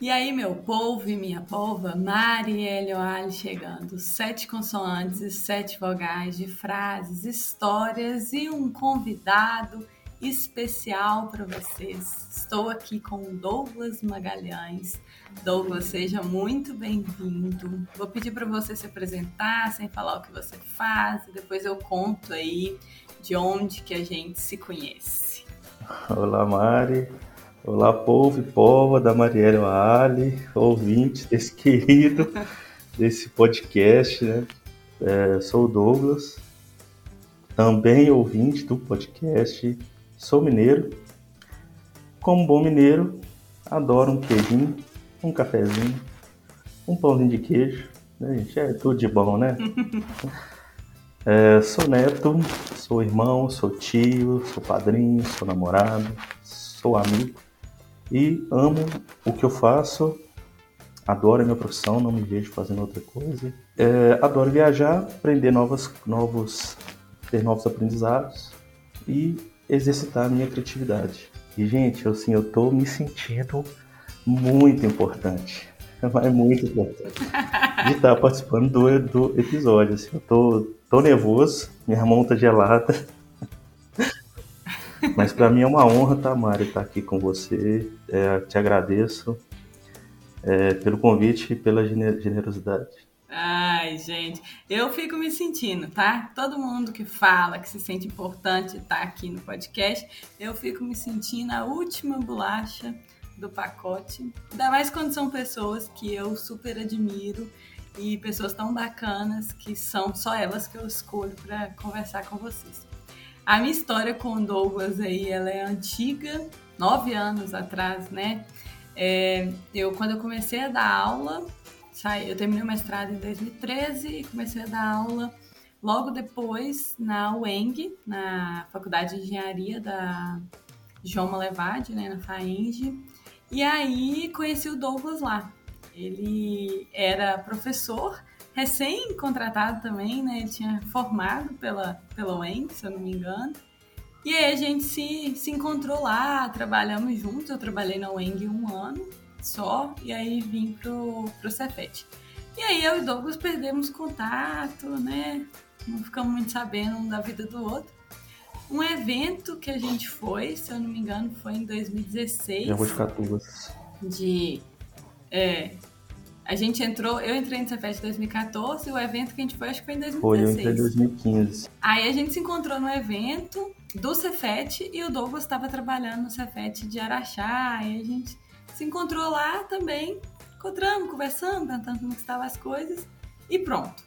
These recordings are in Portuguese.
E aí, meu povo e minha polva, Marielle Oali chegando. Sete consoantes e sete vogais de frases, histórias e um convidado especial para vocês. Estou aqui com Douglas Magalhães. Douglas, seja muito bem-vindo. Vou pedir para você se apresentar, sem falar o que você faz, depois eu conto aí de onde que a gente se conhece. Olá, Mari. Olá, povo e pova da Marielle Ali, ouvinte desse querido, desse podcast, né? É, sou o Douglas, também ouvinte do podcast, sou mineiro. Como bom mineiro, adoro um queijinho, um cafezinho, um pãozinho de queijo, né, gente? É tudo de bom, né? É, sou neto, sou irmão, sou tio, sou padrinho, sou namorado, sou amigo e amo o que eu faço, adoro a minha profissão, não me vejo fazendo outra coisa. É, adoro viajar, aprender novas, novos, ter novos aprendizados e exercitar a minha criatividade. E, gente, assim, eu tô me sentindo muito importante. Mas muito importante. De estar participando do, do episódio. Assim, eu tô, tô nervoso, minha mão tá gelada. Mas para mim é uma honra, tá, Mari, estar aqui com você. É, te agradeço é, pelo convite e pela generosidade. Ai, gente, eu fico me sentindo, tá? Todo mundo que fala, que se sente importante estar aqui no podcast, eu fico me sentindo a última bolacha do pacote. Ainda mais quando são pessoas que eu super admiro e pessoas tão bacanas que são só elas que eu escolho para conversar com vocês. A minha história com o Douglas aí, ela é antiga, nove anos atrás, né? É, eu, quando eu comecei a dar aula, saí, eu terminei o mestrado em 2013 e comecei a dar aula logo depois na UENG, na Faculdade de Engenharia da João Malevade, né, na FAENG. E aí conheci o Douglas lá. Ele era professor recém-contratado também, né? Ele tinha formado pela, pela UEM, se eu não me engano. E aí a gente se, se encontrou lá, trabalhamos juntos. Eu trabalhei na UENG um ano só, e aí vim pro, pro Cefet. E aí eu e Douglas perdemos contato, né? Não ficamos muito sabendo um da vida do outro. Um evento que a gente foi, se eu não me engano, foi em 2016. Já vou ficar duas. De é, a gente entrou, eu entrei no Cefet em 2014 e o evento que a gente foi, acho que foi em 2016. Foi, eu entrei em 2015. Aí a gente se encontrou no evento do Cefet e o Douglas estava trabalhando no Cefet de Araxá. E a gente se encontrou lá também, encontramos, conversando, perguntando como estavam as coisas e pronto.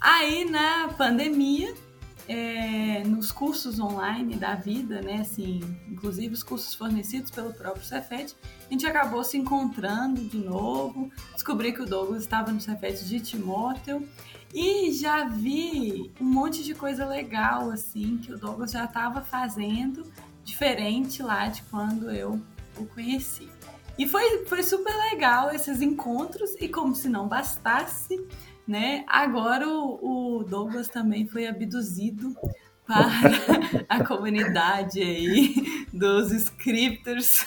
Aí na pandemia, é, nos cursos online da vida, né, assim, inclusive os cursos fornecidos pelo próprio Cefet, a gente acabou se encontrando de novo, descobri que o Douglas estava no Cefet de Timóteo e já vi um monte de coisa legal, assim, que o Douglas já estava fazendo, diferente lá de quando eu o conheci. E foi, foi super legal esses encontros, e como se não bastasse, né? Agora o, o Douglas também foi abduzido para a comunidade aí dos scripters.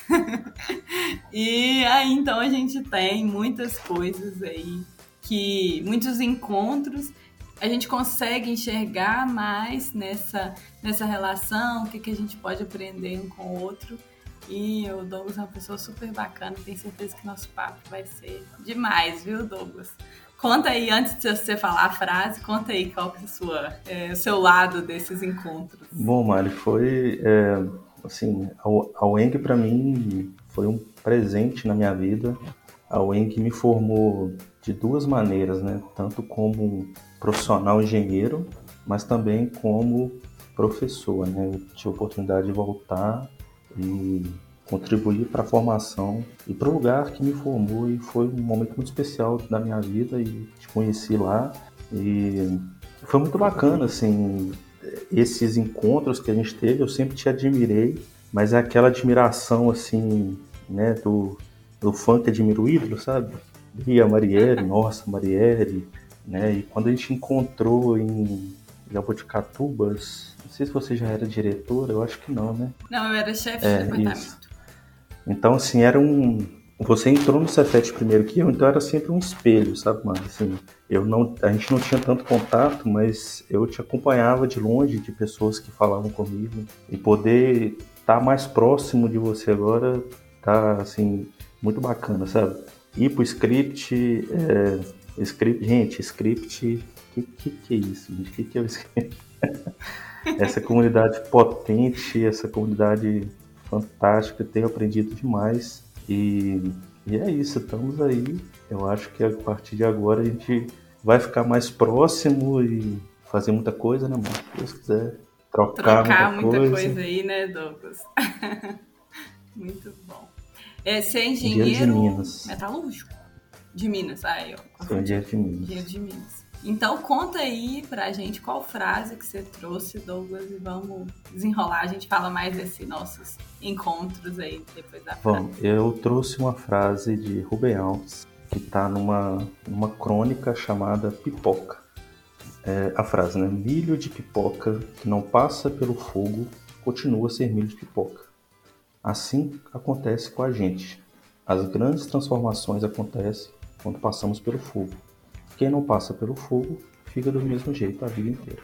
e aí então a gente tem muitas coisas aí que muitos encontros a gente consegue enxergar mais nessa nessa relação, o que, que a gente pode aprender um com o outro. E o Douglas é uma pessoa super bacana, tenho certeza que nosso papo vai ser demais, viu, Douglas? Conta aí, antes de você falar a frase, conta aí qual que é, é o seu lado desses encontros. Bom, Mari, foi, é, assim, a UENG para mim foi um presente na minha vida. A UENG me formou de duas maneiras, né? Tanto como profissional engenheiro, mas também como professor, né? Eu tive a oportunidade de voltar e contribuir para a formação e para o lugar que me formou e foi um momento muito especial da minha vida e te conheci lá e foi muito bacana assim esses encontros que a gente teve eu sempre te admirei mas é aquela admiração assim né do, do fã que admira o ídolo sabe e a Marielle nossa Marielle né e quando a gente encontrou em Jaboticatubas não sei se você já era diretora, eu acho que não, né? Não, eu era chefe é, de departamento. Isso. Então, assim, era um, você entrou no Cefet primeiro que eu, então era sempre um espelho, sabe, mano? Assim, eu não, a gente não tinha tanto contato, mas eu te acompanhava de longe de pessoas que falavam comigo e poder estar tá mais próximo de você agora tá assim muito bacana, sabe? Ir pro script, é, script, gente, script, que que, que é isso? Gente? Que que é o script? essa comunidade potente, essa comunidade fantástica, tenho aprendido demais e, e é isso, estamos aí. Eu acho que a partir de agora a gente vai ficar mais próximo e fazer muita coisa, né, mano? Se Deus quiser. Trocar, Trocar muita, muita coisa. coisa. aí, né, Douglas? Muito bom. É, ser engenheiro de Minas. metalúrgico. De Minas, aí, ó. Sou engenheiro de Minas. Engenheiro de Minas. Então conta aí pra gente qual frase que você trouxe, Douglas, e vamos desenrolar. A gente fala mais desses nossos encontros aí depois da frase. Bom, eu trouxe uma frase de Rubem Alves que está numa, numa crônica chamada Pipoca. É, a frase, né? Milho de pipoca que não passa pelo fogo continua a ser milho de pipoca. Assim acontece com a gente. As grandes transformações acontecem quando passamos pelo fogo. Quem não passa pelo fogo fica do mesmo jeito a vida inteira.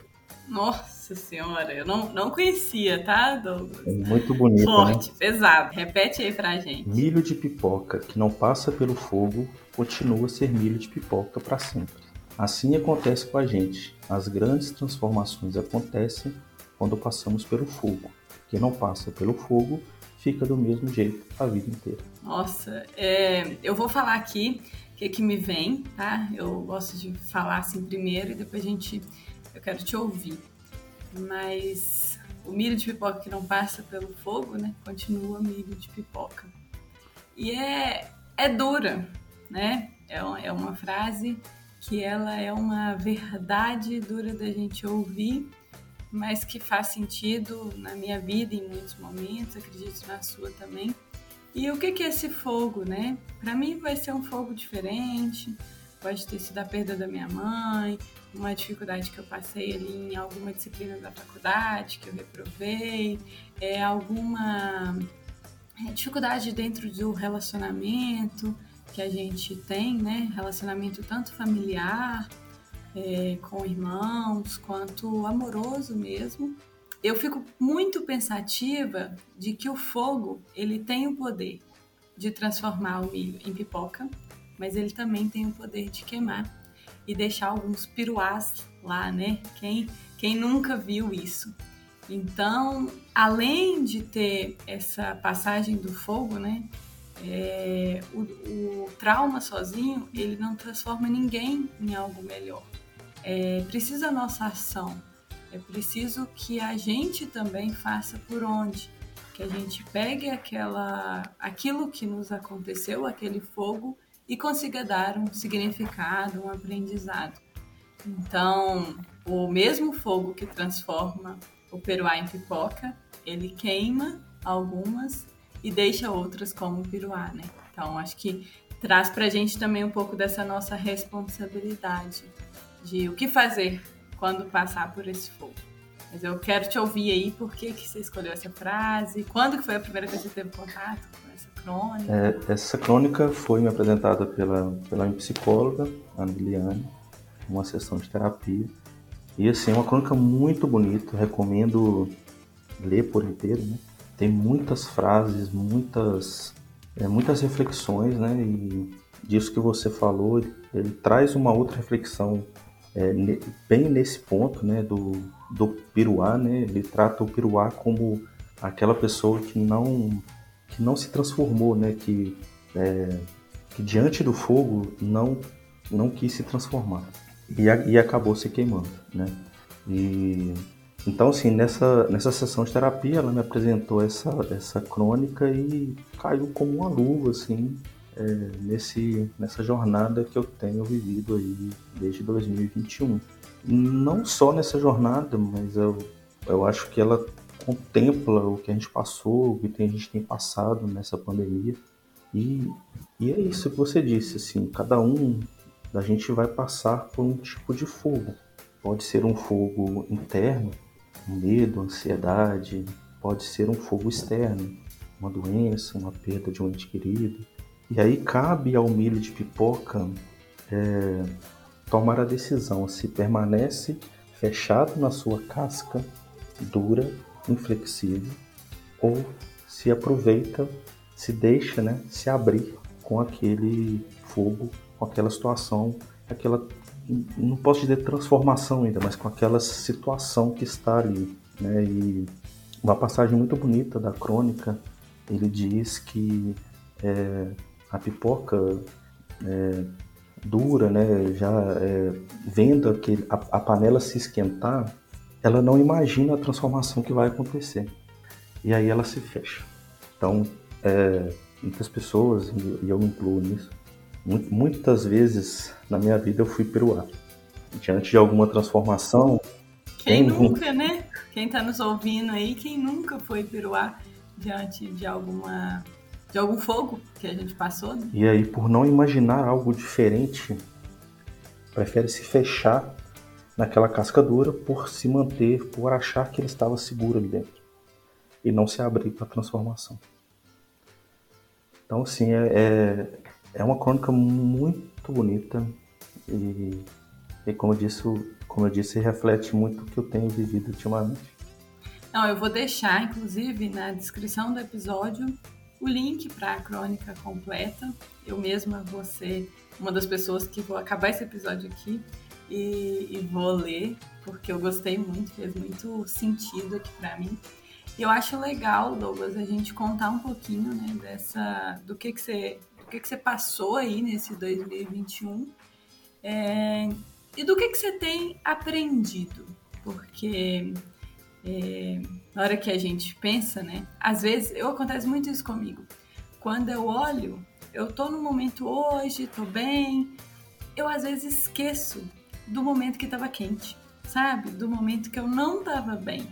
Nossa senhora, eu não, não conhecia, tá, Douglas? É muito bonito. Né? Forte, né? pesado. Repete aí pra gente. Milho de pipoca que não passa pelo fogo continua a ser milho de pipoca para sempre. Assim acontece com a gente. As grandes transformações acontecem quando passamos pelo fogo. Quem não passa pelo fogo fica do mesmo jeito a vida inteira. Nossa, é, eu vou falar aqui que, que me vem, tá? Eu gosto de falar assim primeiro e depois a gente. Eu quero te ouvir. Mas o milho de pipoca que não passa pelo fogo, né? Continua milho de pipoca. E é, é dura, né? É, é uma frase que ela é uma verdade dura da gente ouvir, mas que faz sentido na minha vida em muitos momentos, acredito na sua também. E o que, é esse fogo, né? Para mim vai ser um fogo diferente, pode ter sido a perda da minha mãe, uma dificuldade que eu passei ali em alguma disciplina da faculdade que eu reprovei, é alguma é, dificuldade dentro do relacionamento que a gente tem, né? Relacionamento tanto familiar, é, com irmãos, quanto amoroso mesmo eu fico muito pensativa de que o fogo ele tem o poder de transformar o milho em pipoca, mas ele também tem o poder de queimar e deixar alguns piruás lá, né? Quem, quem nunca viu isso? Então, além de ter essa passagem do fogo, né? É, o, o, trauma sozinho ele não transforma ninguém em algo melhor. É, precisa a nossa ação, é preciso que a gente também faça por onde, que a gente pegue aquela, aquilo que nos aconteceu, aquele fogo, e consiga dar um significado, um aprendizado. Então, o mesmo fogo que transforma o peruá em pipoca, ele queima algumas e deixa outras como piruá, né? Então, acho que traz para a gente também um pouco dessa nossa responsabilidade de o que fazer quando passar por esse fogo. Mas eu quero te ouvir aí, por que, que você escolheu essa frase? Quando que foi a primeira vez que você teve contato com essa crônica? É, essa crônica foi me apresentada pela, pela minha psicóloga, a Liliane, uma sessão de terapia. E assim, é uma crônica muito bonita, recomendo ler por inteiro, né? Tem muitas frases, muitas, é, muitas reflexões, né? E disso que você falou, ele traz uma outra reflexão é, bem nesse ponto né, do, do Piruá, né, ele trata o Piruá como aquela pessoa que não, que não se transformou, né, que, é, que diante do fogo não, não quis se transformar e, e acabou se queimando. Né? E, então, assim, nessa, nessa sessão de terapia, ela me apresentou essa, essa crônica e caiu como uma luva, assim, é, nesse, nessa jornada que eu tenho vivido aí desde 2021. Não só nessa jornada, mas eu, eu acho que ela contempla o que a gente passou, o que a gente tem passado nessa pandemia. E, e é isso que você disse, assim, cada um da gente vai passar por um tipo de fogo. Pode ser um fogo interno, medo, ansiedade, pode ser um fogo externo, uma doença, uma perda de um ente querido, E aí cabe ao milho de pipoca é, tomar a decisão se permanece fechado na sua casca dura, inflexível, ou se aproveita, se deixa, né, se abrir com aquele fogo, com aquela situação, aquela não posso dizer transformação ainda, mas com aquela situação que está ali, né? E uma passagem muito bonita da crônica, ele diz que é, a pipoca é, dura, né, já é, vendo aquele, a, a, panela se esquentar, ela não imagina a transformação que vai acontecer. E aí ela se fecha. Então, é, muitas pessoas, e eu me incluo nisso, muitas vezes na minha vida eu fui peruar. Diante de alguma transformação. Quem, quem nunca, né? Quem está nos ouvindo aí, quem nunca foi peruar diante de alguma de algum fogo que a gente passou. Né? E aí, por não imaginar algo diferente, prefere se fechar naquela casca dura por se manter, por achar que ele estava seguro ali dentro e não se abrir para a transformação. Então, assim, é, é, é, uma crônica muito bonita e, e como, eu disse, como eu disse, reflete muito o que eu tenho vivido ultimamente. Não, eu vou deixar, inclusive, na descrição do episódio o link para a crônica completa. Eu mesma vou ser uma das pessoas que vou acabar esse episódio aqui e, e vou ler, porque eu gostei muito, fez muito sentido aqui para mim. E eu acho legal, Douglas, a gente contar um pouquinho, né, dessa, do que que você, do que que você passou aí nesse 2021 é, e do que que você tem aprendido, porque é, na hora que a gente pensa, né? Às vezes, eu acontece muito isso comigo. Quando eu olho, eu tô no momento hoje, tô bem, eu às vezes esqueço do momento que estava quente, sabe? Do momento que eu não estava bem.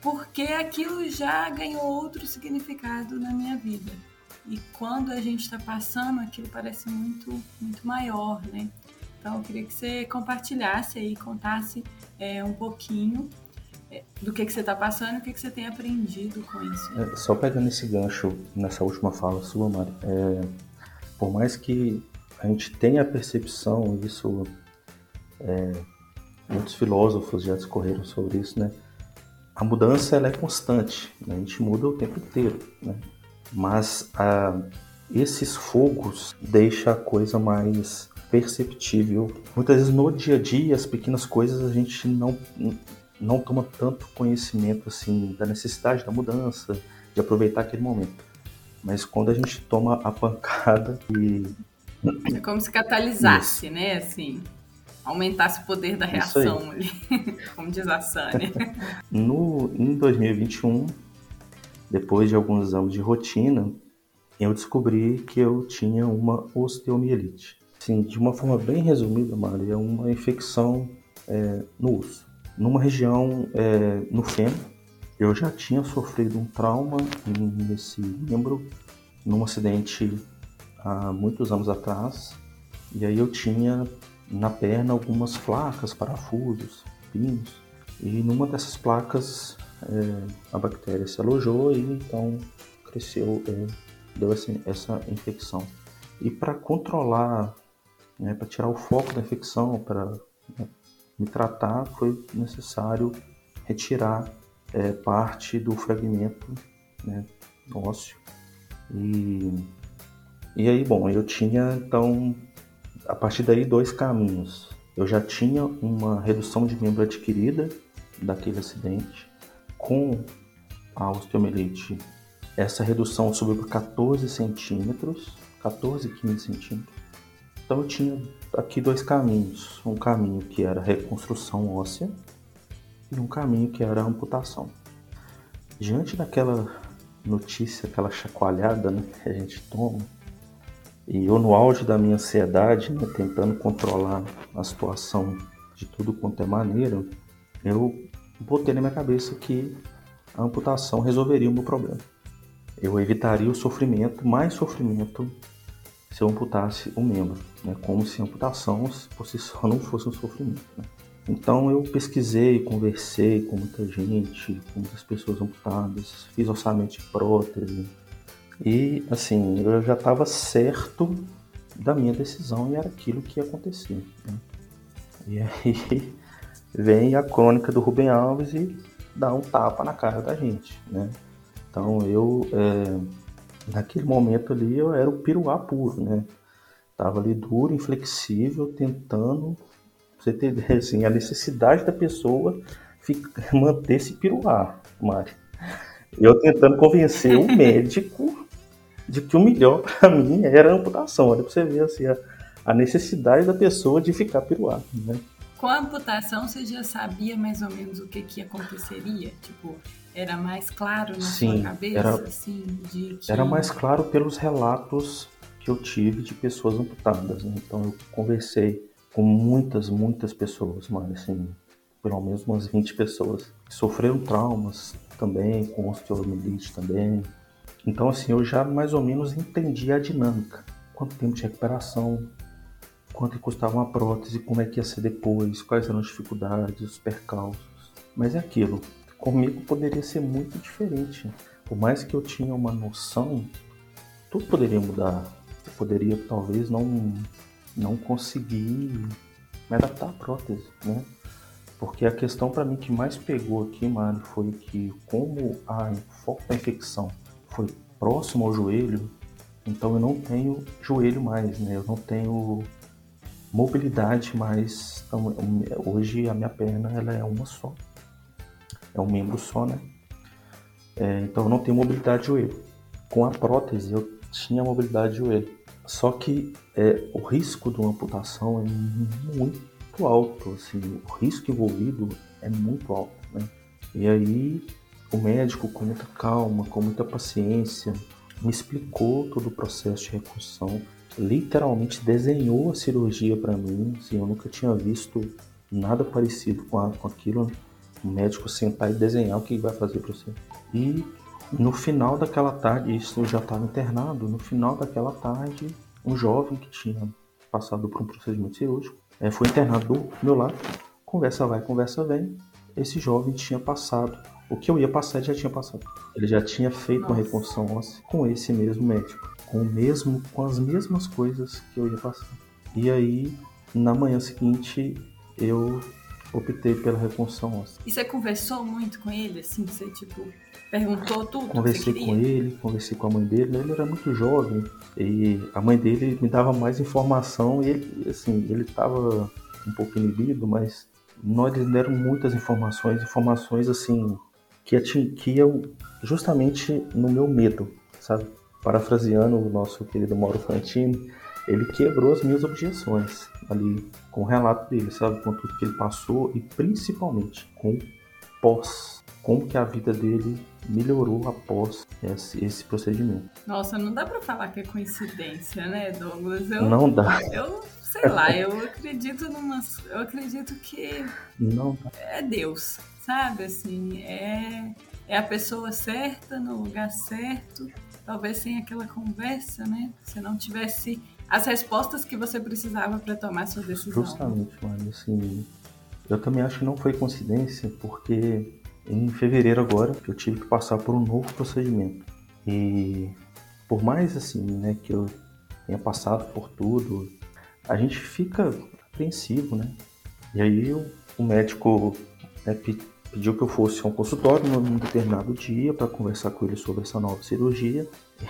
Porque aquilo já ganhou outro significado na minha vida. E quando a gente está passando, aquilo parece muito, muito maior, né? Então eu queria que você compartilhasse aí, contasse é, um pouquinho do que, que você está passando e o que, que você tem aprendido com isso. É, só pegando esse gancho nessa última fala sua, Mari, é, por mais que a gente tenha a percepção, isso é, muitos filósofos já discorreram sobre isso, né? A mudança ela é constante, né? a gente muda o tempo inteiro, né? Mas a, esses fogos deixam a coisa mais perceptível. Muitas vezes no dia a dia, as pequenas coisas a gente não não toma tanto conhecimento assim da necessidade da mudança, de aproveitar aquele momento. Mas quando a gente toma a pancada e é como se catalisasse, Isso. né, assim, aumentasse o poder da reação ali, como diz a Sânia. no em 2021, depois de alguns exames de rotina, eu descobri que eu tinha uma osteomielite. Sim, de uma forma bem resumida, Maria, é uma infecção é, no osso numa região é, no fêmur. Eu já tinha sofrido um trauma nesse membro, num acidente há muitos anos atrás. E aí eu tinha na perna algumas placas, parafusos, pinos. E numa dessas placas é, a bactéria se alojou e então cresceu, é, deu essa, essa infecção. E para controlar, né, para tirar o foco da infecção, para né, me tratar, foi necessário retirar é, parte do fragmento né, ósseo. E, e aí, bom, eu tinha então, a partir daí, dois caminhos. Eu já tinha uma redução de membro adquirida daquele acidente. Com a osteomielite, essa redução subiu para 14 centímetros, 14, 15 centímetros. Então eu tinha aqui dois caminhos. Um caminho que era reconstrução óssea e um caminho que era amputação. Diante daquela notícia, aquela chacoalhada né, que a gente toma, e eu no auge da minha ansiedade, né, tentando controlar a situação de tudo quanto é maneira, eu botei na minha cabeça que a amputação resolveria o meu problema. Eu evitaria o sofrimento, mais sofrimento se eu amputasse o membro, né? como se a amputação por si só não fosse um sofrimento. Né? Então eu pesquisei, conversei com muita gente, com muitas pessoas amputadas, fiz orçamento de prótese, E assim, eu já estava certo da minha decisão e era aquilo que ia acontecer. Né? E aí vem a crônica do Rubem Alves e dá um tapa na cara da gente, né? Então eu, é, naquele momento ali, eu era o piruá puro, né? Tava ali duro, inflexível, tentando, você ter assim, a necessidade da pessoa manter esse piruá, Mari. Eu tentando convencer o médico de que o melhor para mim era a amputação. Olha para você ver assim, a, a, necessidade da pessoa de ficar piruá, né? Com a amputação, você já sabia mais ou menos o que, que aconteceria? Tipo, era mais claro na Sim, sua cabeça? Era, assim, de que... era mais claro pelos relatos que eu tive de pessoas amputadas. Né? Então, eu conversei com muitas, muitas pessoas, mas assim, pelo menos umas 20 pessoas que sofreram traumas também, com osteomielite também. Então, assim, eu já mais ou menos entendi a dinâmica. Quanto tempo de recuperação, quanto custava uma prótese, como é que ia ser depois, quais eram as dificuldades, os percalços. Mas é aquilo, comigo poderia ser muito diferente. Por mais que eu tinha uma noção, tudo poderia mudar. Eu poderia talvez não, não conseguir me adaptar à prótese, né? Porque a questão para mim que mais pegou aqui, mano, foi que como a foco da infecção foi próximo ao joelho, então eu não tenho joelho mais, né? Eu não tenho mobilidade. Então, hoje a minha perna ela é uma só. É um membro só, né? É, então eu não tenho mobilidade de joelho. Com a prótese eu tinha mobilidade de joelho. Só que é, o risco de uma amputação é muito alto, assim, o risco envolvido é muito alto, né? E aí o médico, com muita calma, com muita paciência, me explicou todo o processo de reconstrução, literalmente desenhou a cirurgia para mim. Assim, eu nunca tinha visto nada parecido com, a, com aquilo. O médico sentar e desenhar o que vai fazer para você. E no final daquela tarde, isso eu já estava internado, no final daquela tarde, um jovem que tinha passado por um procedimento cirúrgico é, foi internado do meu lado. Conversa vai, conversa vem. Esse jovem tinha passado o que eu ia passar, ele já tinha passado. Ele já tinha feito Nossa. uma reconstrução óssea com esse mesmo médico, com o mesmo, com as mesmas coisas que eu ia passar. E aí, na manhã seguinte, eu optei pela reconstrução óssea. E você conversou muito com ele, assim, você tipo perguntou tudo? Conversei com ele, conversei com a mãe dele. Ele era muito jovem e a mãe dele me dava mais informação. E ele, assim, ele estava um pouco inibido, mas nós deram muitas informações, informações assim que, que iam justamente no meu medo, sabe? Parafraseando o nosso querido Mauro Fantini, ele quebrou as minhas objeções ali com o relato dele, sabe? Com tudo que ele passou e principalmente com pós, como que a vida dele melhorou após esse, esse procedimento. Nossa, não dá para falar que é coincidência, né, Douglas? Eu, não dá. Eu sei lá, eu acredito numa, eu acredito que não é Deus, sabe? Assim, é, é a pessoa certa no lugar certo. Talvez sem aquela conversa, né? Se não tivesse as respostas que você precisava para tomar sua decisão. Justamente, mano. Assim, eu também acho que não foi coincidência, porque em fevereiro agora eu tive que passar por um novo procedimento. E por mais assim, né, que eu tenha passado por tudo, a gente fica apreensivo, né? E aí o, o médico né, pediu que eu fosse a um consultório num determinado dia para conversar com ele sobre essa nova cirurgia.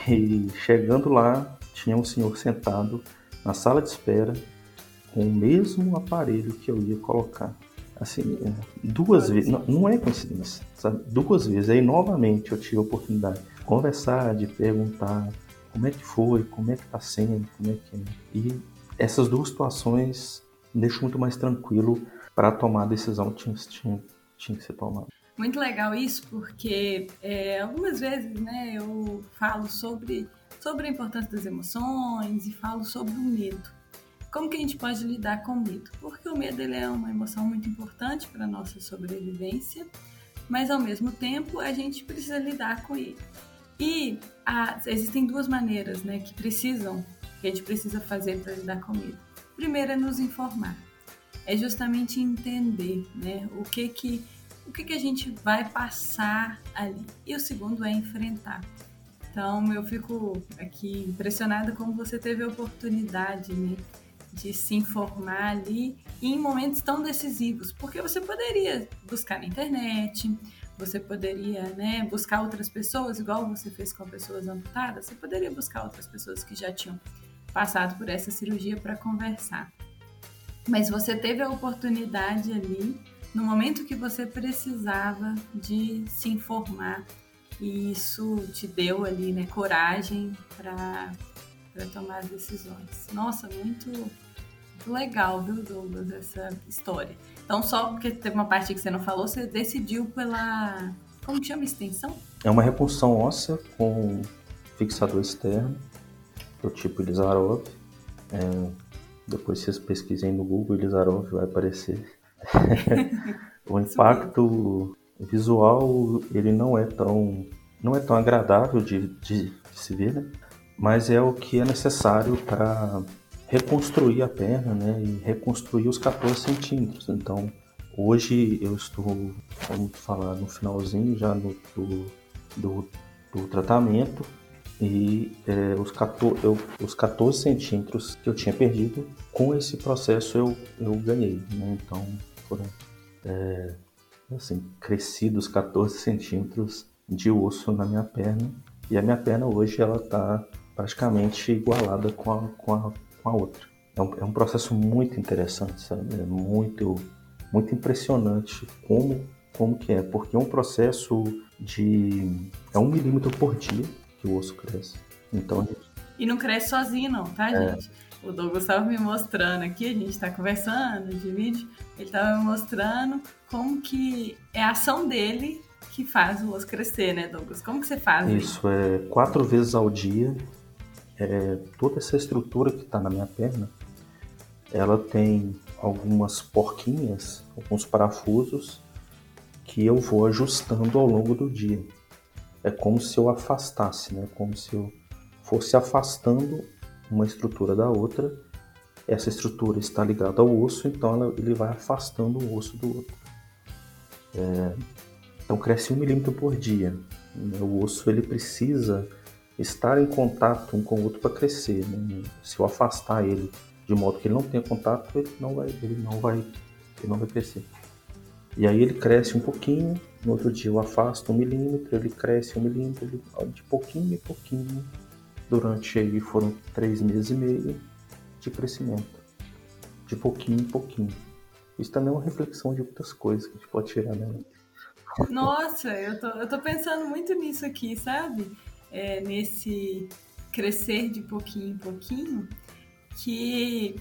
E chegando lá, tinha um senhor sentado na sala de espera com o mesmo aparelho que eu ia colocar. Assim, é, duas vezes, não, não, é coincidência, sabe? Duas vezes. Aí novamente eu tive a oportunidade de conversar, de perguntar como é que foi, como é que tá sendo, como é que é. E essas duas situações me deixam muito mais tranquilo para tomar a decisão que tinha, tinha tinha que ser tomado. Muito legal isso, porque é, algumas vezes né, eu falo sobre, sobre a importância das emoções e falo sobre o medo. Como que a gente pode lidar com o medo? Porque o medo ele é uma emoção muito importante para a nossa sobrevivência, mas ao mesmo tempo a gente precisa lidar com ele. E a, existem duas maneiras né, que precisam, que a gente precisa fazer para lidar com o medo. Primeiro é nos informar é justamente entender né, o que que o que, que a gente vai passar ali. E o segundo é enfrentar. Então eu fico aqui impressionada como você teve a oportunidade, né, de se informar ali em momentos tão decisivos, porque você poderia buscar na internet, você poderia né, buscar outras pessoas, igual você fez com pessoas amputadas, você poderia buscar outras pessoas que já tinham passado por essa cirurgia para conversar. Mas você teve a oportunidade ali, no momento que você precisava de se informar, e isso te deu ali né, coragem para tomar as decisões. Nossa, muito, legal, viu, Douglas, essa história. Então, só porque teve uma parte que você não falou, você decidiu pela. Como chama extensão? É uma repunção óssea com fixador externo, do tipo Ilizarov. É, depois vocês pesquisem no Google, Ilizarov vai aparecer. o impacto visual, ele não é tão, não é tão agradável de, de, de se ver, né? mas é o que é necessário para reconstruir a perna, né, e reconstruir os 14 centímetros. Então, hoje eu estou, vamos falar, no finalzinho já no, do, do, do tratamento e é, os, 14, eu, os 14 centímetros que eu tinha perdido, com esse processo eu, eu ganhei, né? Então, foram, é, assim, crescidos 14 centímetros de osso na minha perna e a minha perna hoje ela está praticamente igualada com a, com a com a outra. É um, é um processo muito interessante, sabe? É muito, muito impressionante como, como que é, porque é um processo de... é um milímetro por dia que o osso cresce. Então... E não cresce sozinho não, tá, é. gente? O Douglas estava me mostrando aqui, a gente está conversando de vídeo, ele estava me mostrando como que é a ação dele que faz o osso crescer, né, Douglas? Como que você faz isso? Isso, é quatro vezes ao dia é, toda essa estrutura que está na minha perna, ela tem algumas porquinhas, alguns parafusos que eu vou ajustando ao longo do dia. É como se eu afastasse, né? Como se eu fosse afastando uma estrutura da outra. Essa estrutura está ligada ao osso, então ela, ele vai afastando o osso do outro. É, então cresce um milímetro por dia. O osso ele precisa estar em contato um com o outro para crescer. Né? Se eu afastar ele de modo que ele não tenha contato, ele não vai, ele não vai, ele não vai crescer. E aí ele cresce um pouquinho, no outro dia eu afasto um milímetro, ele cresce um milímetro, ele, de pouquinho em pouquinho. Durante aí foram três meses e meio de crescimento, de pouquinho em pouquinho. Isso também é uma reflexão de muitas coisas que a gente pode tirar dela. Nossa, eu tô, eu tô pensando muito nisso aqui, sabe? é, nesse crescer de pouquinho em pouquinho, que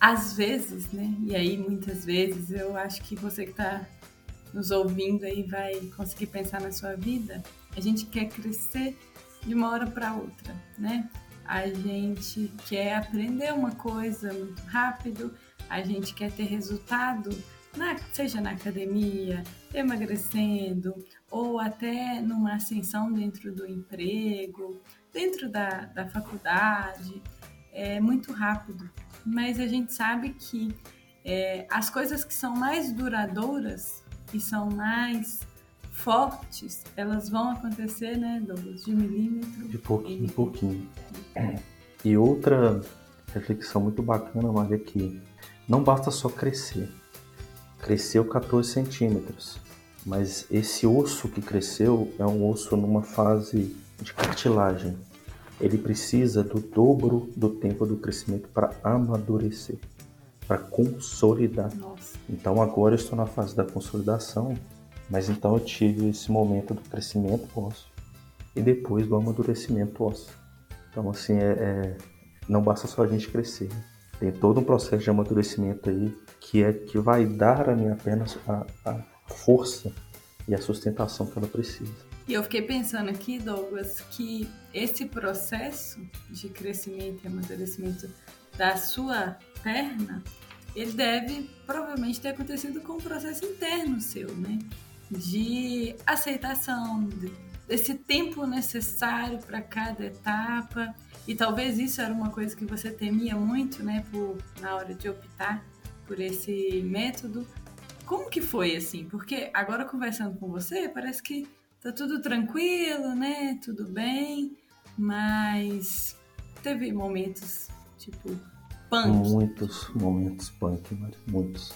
às vezes, né? E aí muitas vezes eu acho que você que está nos ouvindo aí vai conseguir pensar na sua vida. A gente quer crescer de uma hora para outra, né? A gente quer aprender uma coisa muito rápido, a gente quer ter resultado, na, seja na academia, emagrecendo, ou até numa ascensão dentro do emprego, dentro da, da faculdade, é muito rápido. Mas a gente sabe que é, as coisas que são mais duradouras e são mais fortes, elas vão acontecer, né, Douglas, de milímetro de pouquinho em pouquinho. E outra reflexão muito bacana, Maria, é que não basta só crescer. Cresceu 14 centímetros. Mas esse osso que cresceu é um osso numa fase de cartilagem. Ele precisa do dobro do tempo do crescimento para amadurecer, para consolidar. Nossa. Então agora eu estou na fase da consolidação, mas então eu tive esse momento do crescimento ósseo e depois do amadurecimento ósseo. Então assim, é, é não basta só a gente crescer. Tem todo um processo de amadurecimento aí que é que vai dar à minha perna a, a força e a sustentação que ela precisa. E eu fiquei pensando aqui, Douglas, que esse processo de crescimento e amadurecimento da sua perna, ele deve provavelmente ter acontecido com um processo interno seu, né? De aceitação, desse tempo necessário para cada etapa. E talvez isso era uma coisa que você temia muito, né, por, na hora de optar por esse método, como que foi assim? Porque agora conversando com você, parece que tá tudo tranquilo, né? Tudo bem, mas teve momentos tipo punk. Muitos momentos punk, muitos.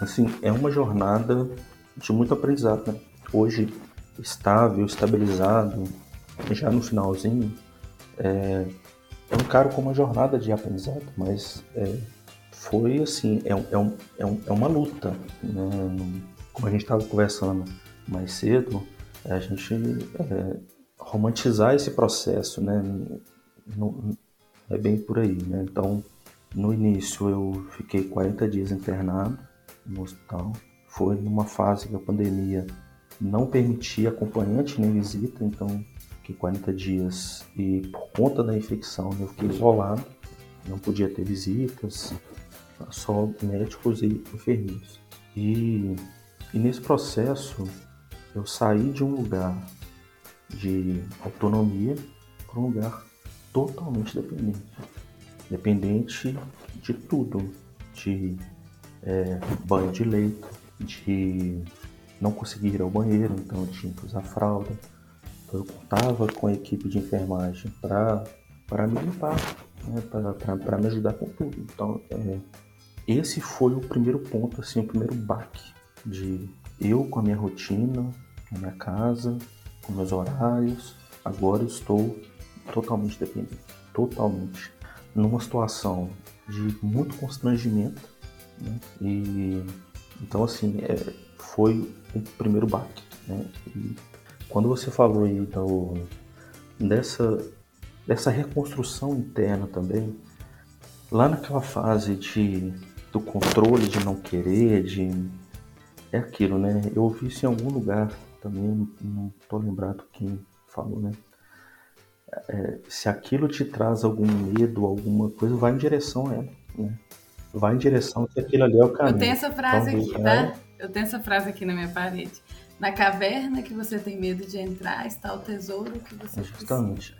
Assim, é uma jornada de muito aprendizado, né? Hoje, estável, estabilizado, já no finalzinho, é, eu encaro como uma jornada de aprendizado, mas é, foi assim, é, é, um, é, um, é uma luta. Né? Como a gente estava conversando mais cedo, a gente é, romantizar esse processo, né? É bem por aí, né? Então, no início eu fiquei 40 dias internado no hospital. Foi numa fase que a pandemia não permitia acompanhante nem visita, então fiquei 40 dias e por conta da infecção eu fiquei isolado, não podia ter visitas, só médicos e enfermeiros. E, e nesse processo eu saí de um lugar de autonomia para um lugar totalmente dependente. Dependente de tudo, de é, banho de leito, de não conseguir ir ao banheiro, então eu tinha que usar fralda. Então eu contava com a equipe de enfermagem para me limpar, né, para me ajudar com tudo. Então é, esse foi o primeiro ponto, assim, o primeiro baque de eu com a minha rotina, na minha casa, com meus horários. Agora eu estou totalmente dependente, totalmente. Numa situação de muito constrangimento, né? E então assim é, foi o primeiro baque, né? E quando você falou aí do, dessa dessa reconstrução interna também, lá naquela fase de do controle, de não querer, de é aquilo, né? Eu ouvi isso em algum lugar também, não tô lembrado quem falou, né? É, se aquilo te traz algum medo, alguma coisa, vai em direção a ela, né? Vai em direção que aquilo ali é o caminho. Eu tenho essa frase aqui, tá? Eu tenho essa frase aqui na minha parede. Na caverna que você tem medo de entrar está o tesouro que você Justamente.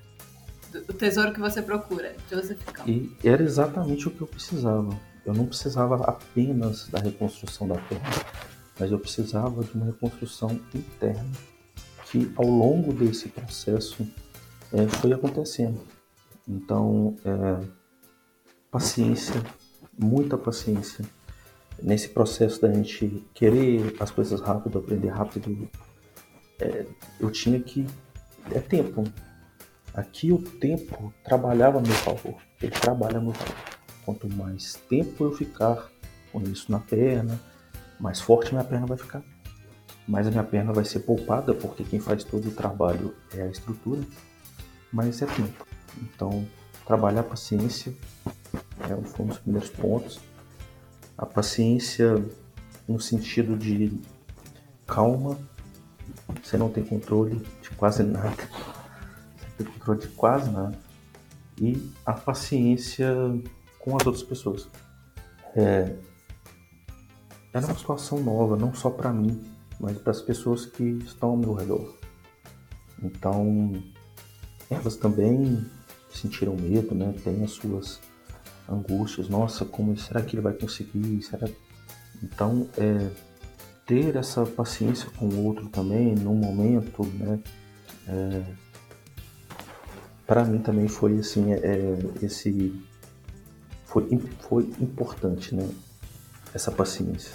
Precisa. O tesouro que você procura, Joseph Campbell. E era exatamente o que eu precisava. Eu não precisava apenas da reconstrução da terra, mas eu precisava de uma reconstrução interna que ao longo desse processo é, foi acontecendo. Então, é, paciência, muita paciência. Nesse processo da gente querer as coisas rápido, aprender rápido, é, eu tinha que. É tempo. Aqui o tempo trabalhava a meu favor. Ele trabalha a meu favor. Quanto mais tempo eu ficar com isso na perna, mais forte minha perna vai ficar. Mais a minha perna vai ser poupada, porque quem faz todo o trabalho é a estrutura. Mas é tempo. Então, trabalhar a paciência é um dos primeiros pontos. A paciência no sentido de calma, você não tem controle de quase nada, você tem controle de quase nada, e a paciência com as outras pessoas. É, era uma situação nova, não só para mim, mas para as pessoas que estão ao meu redor. Então, elas também sentiram medo, né? Tem as suas angústias. Nossa, como será que ele vai conseguir? Será? Então, é, ter essa paciência com o outro também, num momento, né? É, para mim também foi assim, é, esse foi, foi importante, né? Essa paciência.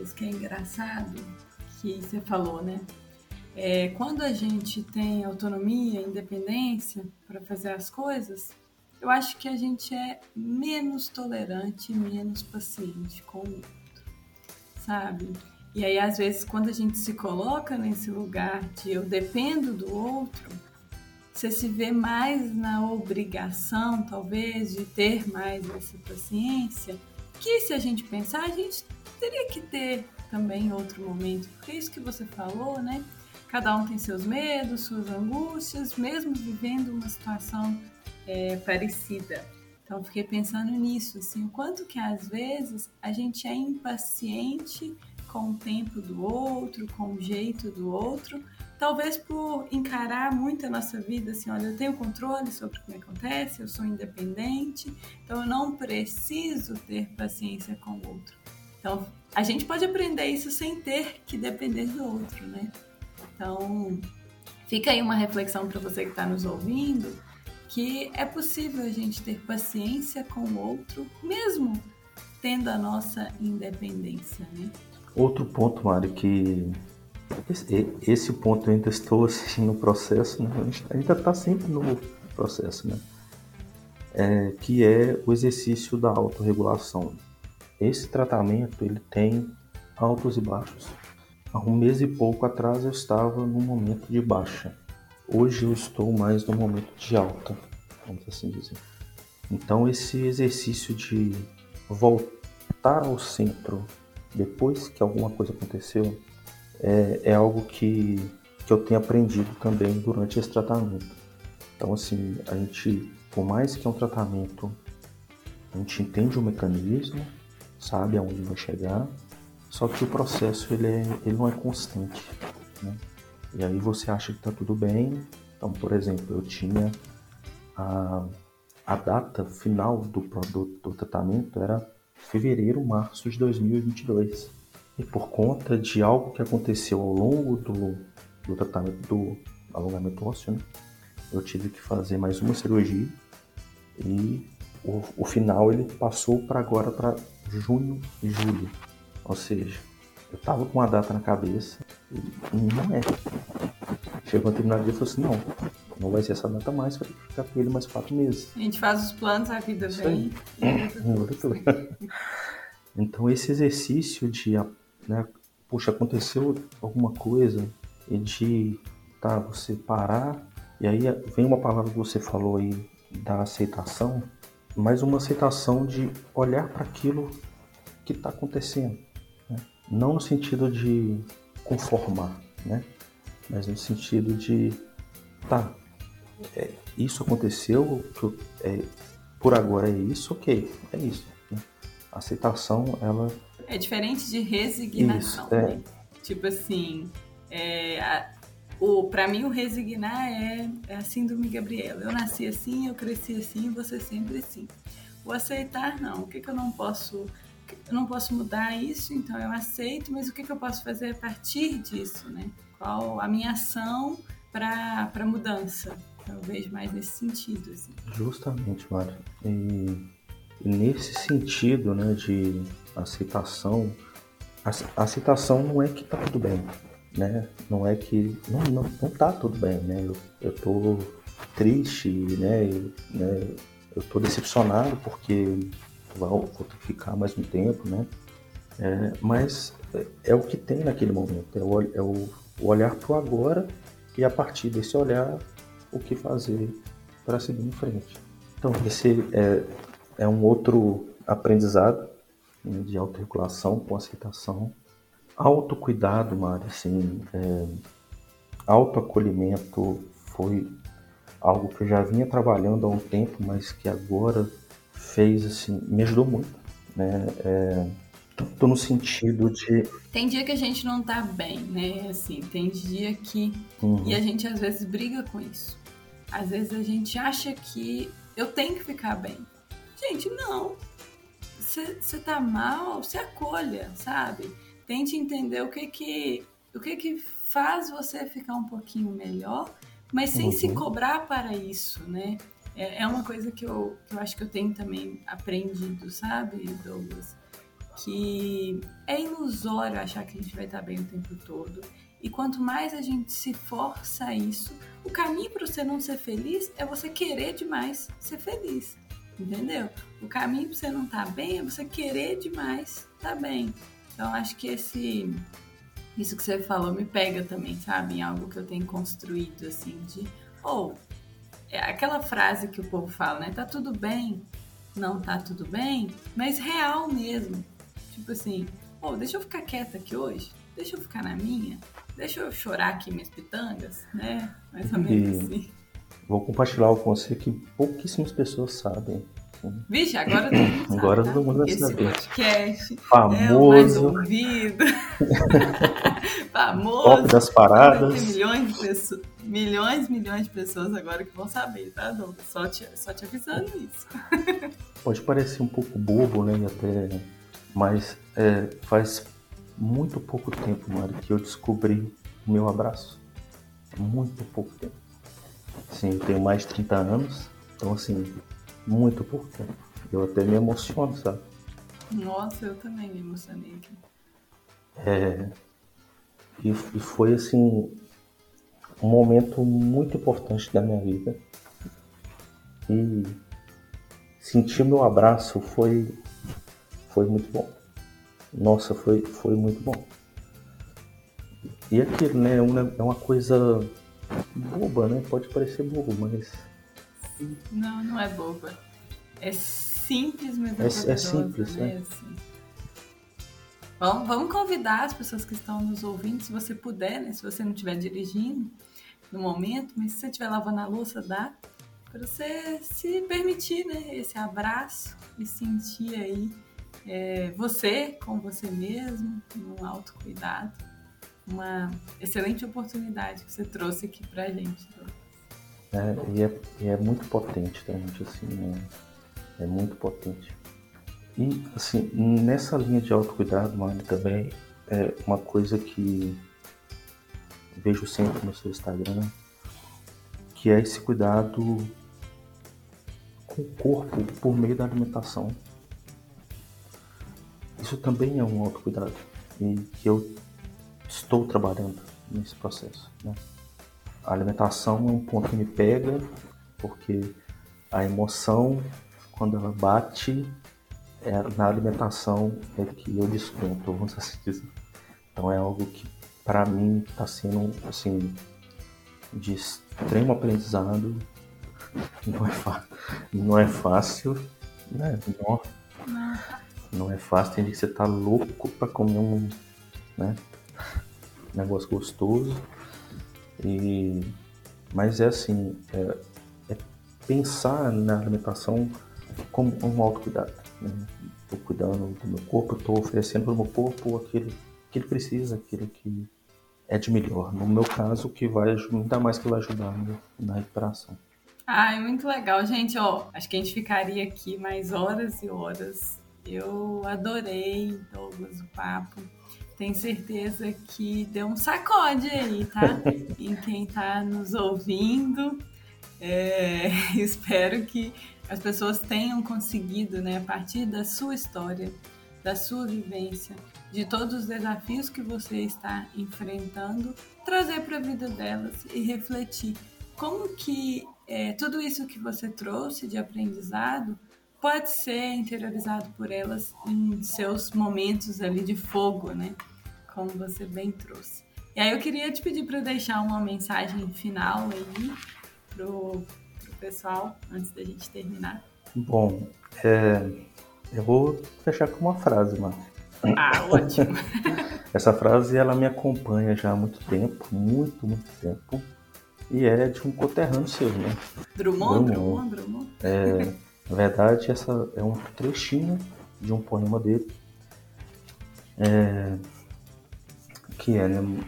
Isso que é engraçado que você falou, né? É, quando a gente tem autonomia, independência para fazer as coisas, eu acho que a gente é menos tolerante, menos paciente com o outro, sabe? E aí, às vezes, quando a gente se coloca nesse lugar de eu dependo do outro, você se vê mais na obrigação, talvez, de ter mais essa paciência, que se a gente pensar, a gente teria que ter também em outro momento, porque isso que você falou, né? Cada um tem seus medos, suas angústias, mesmo vivendo uma situação é, parecida. Então, fiquei pensando nisso, assim, o quanto que às vezes a gente é impaciente com o tempo do outro, com o jeito do outro, talvez por encarar muito a nossa vida assim, olha, eu tenho controle sobre o que acontece, eu sou independente, então eu não preciso ter paciência com o outro. Então, a gente pode aprender isso sem ter que depender do outro, né? Então, fica aí uma reflexão para você que está nos ouvindo, que é possível a gente ter paciência com o outro, mesmo tendo a nossa independência, né? Outro ponto, Mari, que esse, ponto eu ainda estou assim, no processo, né? ainda está sempre no processo, né? É, que é o exercício da autorregulação. Esse tratamento ele tem altos e baixos. Há um mês e pouco atrás eu estava num momento de baixa. Hoje eu estou mais no momento de alta, vamos assim dizer. Então esse exercício de voltar ao centro depois que alguma coisa aconteceu é, é algo que, que eu tenho aprendido também durante esse tratamento. Então assim, a gente, por mais que é um tratamento, a gente entende o mecanismo, sabe aonde vai chegar, só que o processo ele, é, ele não é constante. Né? E aí você acha que está tudo bem. Então, por exemplo, eu tinha a, a data final do produto do tratamento era fevereiro, março de 2022. E por conta de algo que aconteceu ao longo do, do tratamento do alongamento ósseo, né? eu tive que fazer mais uma cirurgia e o, o final ele passou para agora para junho e julho. Ou seja, eu tava com uma data na cabeça e não é. Chegou a determinado dia e falou assim, não, não vai ser essa data mais, vai ficar com ele mais quatro meses. A gente faz os planos, a vida vem. Muda tudo. Então esse exercício de, né, puxa, aconteceu alguma coisa e de, tá, você parar, e aí vem uma palavra que você falou aí da aceitação, mas uma aceitação de olhar para aquilo que está acontecendo não no sentido de conformar, né? Mas no sentido de, tá, é, isso aconteceu, é, por agora é isso, ok, é isso. Né? A aceitação, ela... É diferente de resignação, isso, é. né? Tipo assim, é, a, o, pra mim o resignar é, é a síndrome Gabriela. Eu nasci assim, eu cresci assim, você sempre assim. O aceitar, não. O que, que eu não posso eu não posso mudar isso, então eu aceito, mas o que, que eu posso fazer a partir disso, né? Qual a minha ação para mudança? Eu vejo mais nesse sentido. Assim. Justamente, Mário. E, nesse sentido né, de aceitação, a, a aceitação não é que tá tudo bem, né? Não é que. Não, não, não tá tudo bem, né? Eu, eu tô triste, né? Eu, né? eu tô decepcionado porque vou, ficar mais um tempo, né? É, mas é, é, o que tem naquele momento, é o, é o, o olhar para o agora e a partir desse olhar o que fazer para seguir em frente. Então esse é, é um outro aprendizado né, de autorregulação com aceitação, autocuidado, Mari, assim, é, autoacolhimento foi algo que eu já vinha trabalhando há um tempo, mas que agora fez, assim, me ajudou muito, né? É, tanto no sentido de... Tem dia que a gente não tá bem, né? Assim, tem dia que... Uhum. E a gente às vezes briga com isso. Às vezes a gente acha que eu tenho que ficar bem. Gente, não. Você tá mal, se acolha, sabe? Tente entender o que que, o que que faz você ficar um pouquinho melhor, mas sem uhum. se cobrar para isso, né? É, é uma coisa que eu, que eu acho que eu tenho também aprendido, sabe, Douglas? Que é ilusório achar que a gente vai estar bem o tempo todo. E quanto mais a gente se força a isso, o caminho para você não ser feliz é você querer demais ser feliz. Entendeu? O caminho para você não estar tá bem é você querer demais estar tá bem. Então acho que esse isso que você falou me pega também, sabe? Em algo que eu tenho construído assim de ou oh, é aquela frase que o povo fala, né? Tá tudo bem, não tá tudo bem, mas real mesmo. Tipo assim, pô, oh, deixa eu ficar quieta aqui hoje, deixa eu ficar na minha, deixa eu chorar aqui minhas pitangas, né? Mais ou menos e assim. Vou compartilhar algo com você que pouquíssimas pessoas sabem. Vixe, agora todo mundo sabe, Agora tá? todo mundo vai Esse saber. podcast famoso. é o mais ouvido. famoso. Top das paradas. Tem milhões de pessoas, milhões, milhões de pessoas agora que vão saber, tá, Douglas? Só te, só te avisando isso. Pode parecer um pouco bobo, né? Até, mas é, faz muito pouco tempo, Mari, que eu descobri o meu abraço. Muito pouco tempo. Sim, eu tenho mais de 30 anos, então assim, muito pouco tempo. Eu até me emociono, sabe? Nossa, eu também me emocionei aqui. É, e, e foi assim um momento muito importante da minha vida. E sentir meu abraço foi foi muito bom. Nossa, foi, foi muito bom. E aquilo, né, é uma, é uma coisa boba, né? Pode parecer bobo, mas. Não, não é boba. É simples, mas é, é, é simples, né? né? Assim. Vamos, vamos convidar as pessoas que estão nos ouvindo, se você puder, né? Se você não estiver dirigindo no momento, mas se você estiver lavando a louça, dá para você se permitir, né? Esse abraço e sentir aí é, você com você mesmo, um autocuidado. Uma excelente oportunidade que você trouxe aqui pra gente. É, e, é, e é muito potente, tá, gente? Assim, é, é muito potente. E, assim, nessa linha de autocuidado, mano, também é uma coisa que vejo sempre no seu Instagram, que é esse cuidado com o corpo por meio da alimentação. Isso também é um autocuidado e que eu estou trabalhando nesse processo. Né? A alimentação é um ponto que me pega, porque a emoção, quando ela bate, é, na alimentação é que eu desconto, vamos assim dizer. Então é algo que para mim está sendo assim de extremo aprendizado. Não é, não é fácil, né? Não, não é fácil, tem que você tá louco para comer um né? negócio gostoso. E mas é assim, é, é pensar na alimentação como um autocuidado. Né? cuidando do meu corpo, estou oferecendo para o meu corpo aquilo que ele precisa, aquilo que é de melhor. No meu caso, que vai ainda mais que vai ajudar na recuperação. Ah, é muito legal, gente. Ó, acho que a gente ficaria aqui mais horas e horas. Eu adorei, Douglas, o papo. Tenho certeza que deu um sacode aí, tá? em quem está nos ouvindo. É, espero que as pessoas tenham conseguido, né, a partir da sua história, da sua vivência, de todos os desafios que você está enfrentando, trazer para a vida delas e refletir como que é, tudo isso que você trouxe de aprendizado pode ser interiorizado por elas em seus momentos ali de fogo, né? Como você bem trouxe. E aí eu queria te pedir para deixar uma mensagem final aí pro, pro pessoal antes da gente terminar. Bom, é, eu vou fechar com uma frase, mano. Ah, ótimo. Essa frase ela me acompanha já há muito tempo, muito, muito tempo. E é de um coterrâneo seu, né? Drummond, Drummond, Drummond. É, na verdade, essa é um trechinho de um poema dele. É, que é, né?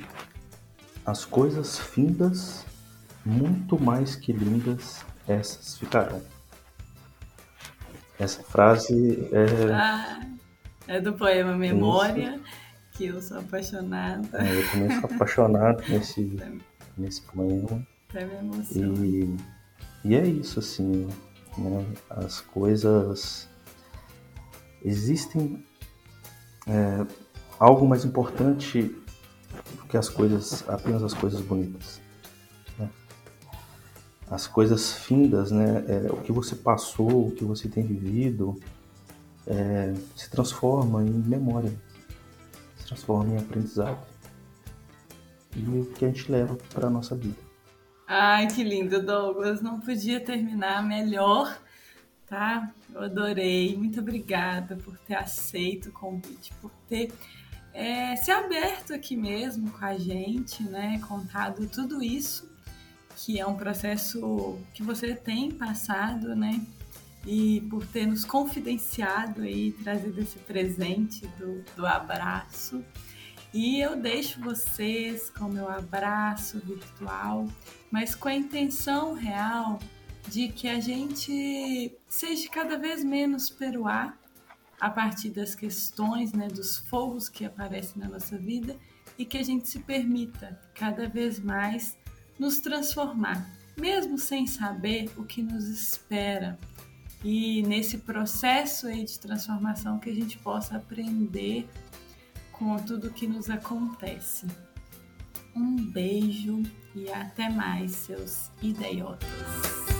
As coisas findas, muito mais que lindas, essas ficarão. Essa frase é. Ah, é do poema Memória, Isso. que eu sou apaixonada. É, eu também sou apaixonado nesse, nesse poema. Até me emociona. E, e é isso, assim, né? As coisas. Existem é, algo mais importante do que as coisas, apenas as coisas bonitas as coisas findas, né? É, o que você passou, o que você tem vivido, é, se transforma em memória, se transforma em aprendizado e o que a gente leva para a nossa vida. Ai, que lindo, Douglas! Não podia terminar melhor, tá? Eu adorei. Muito obrigada por ter aceito o convite, por ter é, se aberto aqui mesmo com a gente, né? Contado tudo isso que é um processo que você tem passado, né? E por ter nos confidenciado aí, trazido esse presente do, do abraço. E eu deixo vocês com meu abraço virtual, mas com a intenção real de que a gente seja cada vez menos peruar a partir das questões, né, dos fogos que aparecem na nossa vida e que a gente se permita cada vez mais nos transformar, mesmo sem saber o que nos espera. E nesse processo aí de transformação que a gente possa aprender com tudo que nos acontece. Um beijo e até mais, seus idiotas.